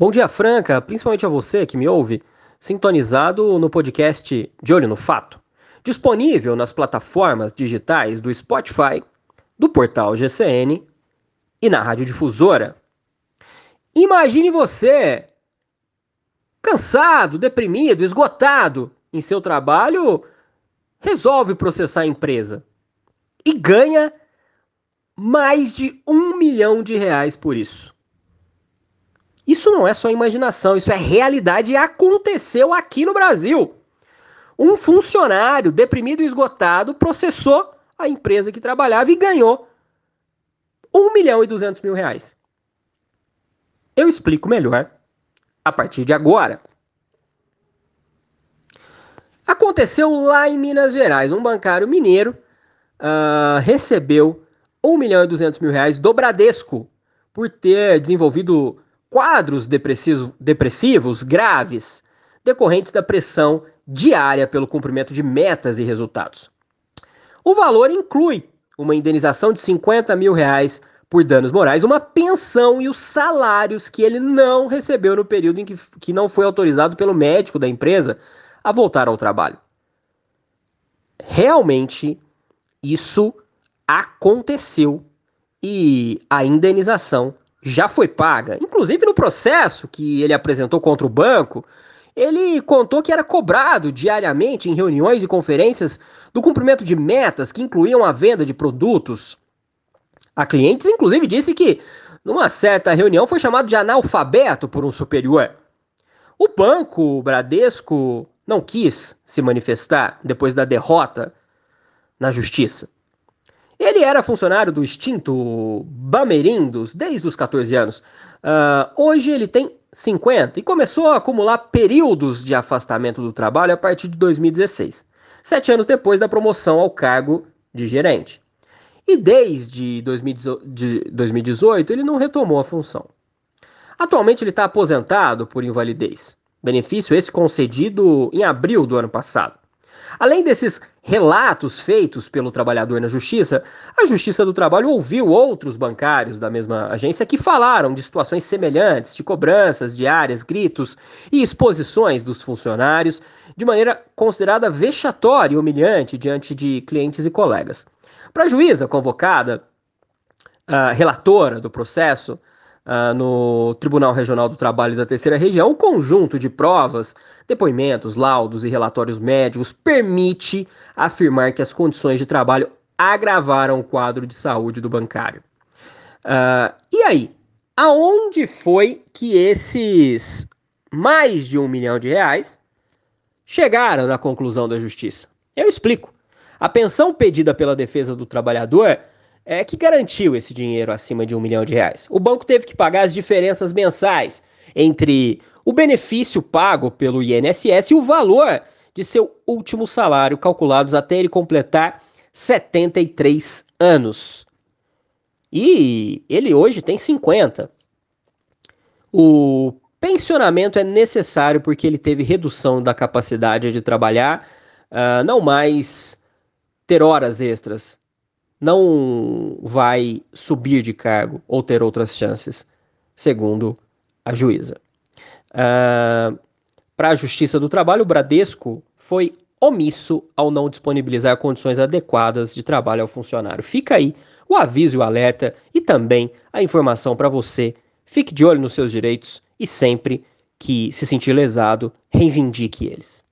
Bom dia, Franca, principalmente a você que me ouve, sintonizado no podcast De Olho no Fato, disponível nas plataformas digitais do Spotify, do portal GCN e na Rádio Difusora. Imagine você cansado, deprimido, esgotado em seu trabalho, resolve processar a empresa e ganha mais de um milhão de reais por isso. Isso não é só imaginação, isso é realidade e aconteceu aqui no Brasil. Um funcionário deprimido e esgotado processou a empresa que trabalhava e ganhou 1 milhão e 200 mil reais. Eu explico melhor a partir de agora. Aconteceu lá em Minas Gerais. Um bancário mineiro uh, recebeu 1 milhão e 200 mil reais do Bradesco por ter desenvolvido quadros depressivos, graves decorrentes da pressão diária pelo cumprimento de metas e resultados. O valor inclui uma indenização de 50 mil reais por danos morais, uma pensão e os salários que ele não recebeu no período em que, que não foi autorizado pelo médico da empresa a voltar ao trabalho. Realmente, isso aconteceu e a indenização já foi paga. Inclusive no processo que ele apresentou contra o banco, ele contou que era cobrado diariamente em reuniões e conferências do cumprimento de metas que incluíam a venda de produtos a clientes. Inclusive disse que numa certa reunião foi chamado de analfabeto por um superior. O banco Bradesco não quis se manifestar depois da derrota na justiça. Ele era funcionário do extinto Bamerindos desde os 14 anos. Uh, hoje ele tem 50 e começou a acumular períodos de afastamento do trabalho a partir de 2016, sete anos depois da promoção ao cargo de gerente. E desde 2018 ele não retomou a função. Atualmente ele está aposentado por invalidez. Benefício esse concedido em abril do ano passado. Além desses relatos feitos pelo trabalhador na justiça, a Justiça do Trabalho ouviu outros bancários da mesma agência que falaram de situações semelhantes, de cobranças diárias, gritos e exposições dos funcionários de maneira considerada vexatória e humilhante diante de clientes e colegas. Para a juíza convocada, a relatora do processo, uh, no Tribunal Regional do Trabalho da Terceira Região, o conjunto de provas, depoimentos, laudos e relatórios médicos permite afirmar que as condições de trabalho agravaram o quadro de saúde do bancário. Uh, e aí, aonde foi que esses mais de um milhão de reais chegaram na conclusão da justiça? Eu explico. A pensão pedida pela defesa do trabalhador é, que garantiu esse dinheiro acima de um milhão de reais. O banco teve que pagar as diferenças mensais entre o benefício pago pelo INSS e o valor de seu último salário, calculados até ele completar 73 anos. E ele hoje tem 50. O pensionamento é necessário porque ele teve redução da capacidade de trabalhar, uh, não mais ter horas extras, não vai subir de cargo ou ter outras chances, segundo a juíza. Uh, Para a Justiça do Trabalho, o Bradesco foi omisso ao não disponibilizar condições adequadas de trabalho ao funcionário. Fica aí o aviso e o alerta e também a informação para você. Fique de olho nos seus direitos e sempre que se sentir lesado, reivindique eles.